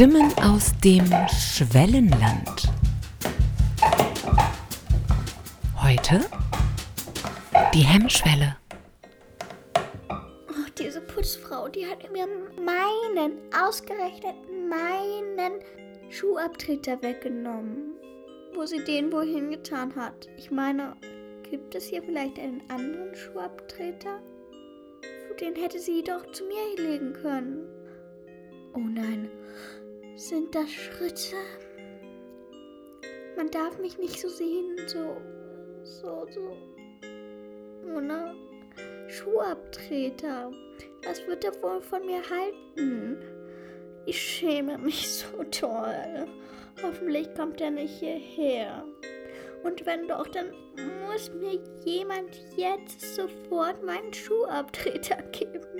Stimmen aus dem Schwellenland. Heute die Hemmschwelle. Oh, diese Putzfrau, die hat mir meinen, ausgerechnet meinen Schuhabtreter weggenommen. Wo sie den wohin getan hat. Ich meine, gibt es hier vielleicht einen anderen Schuhabtreter? Den hätte sie doch zu mir legen können. Oh nein, sind das Schritte? Man darf mich nicht so sehen, so, so, so. Ohne Schuhabtreter. Was wird er wohl von mir halten? Ich schäme mich so toll. Hoffentlich kommt er nicht hierher. Und wenn doch, dann muss mir jemand jetzt sofort meinen Schuhabtreter geben.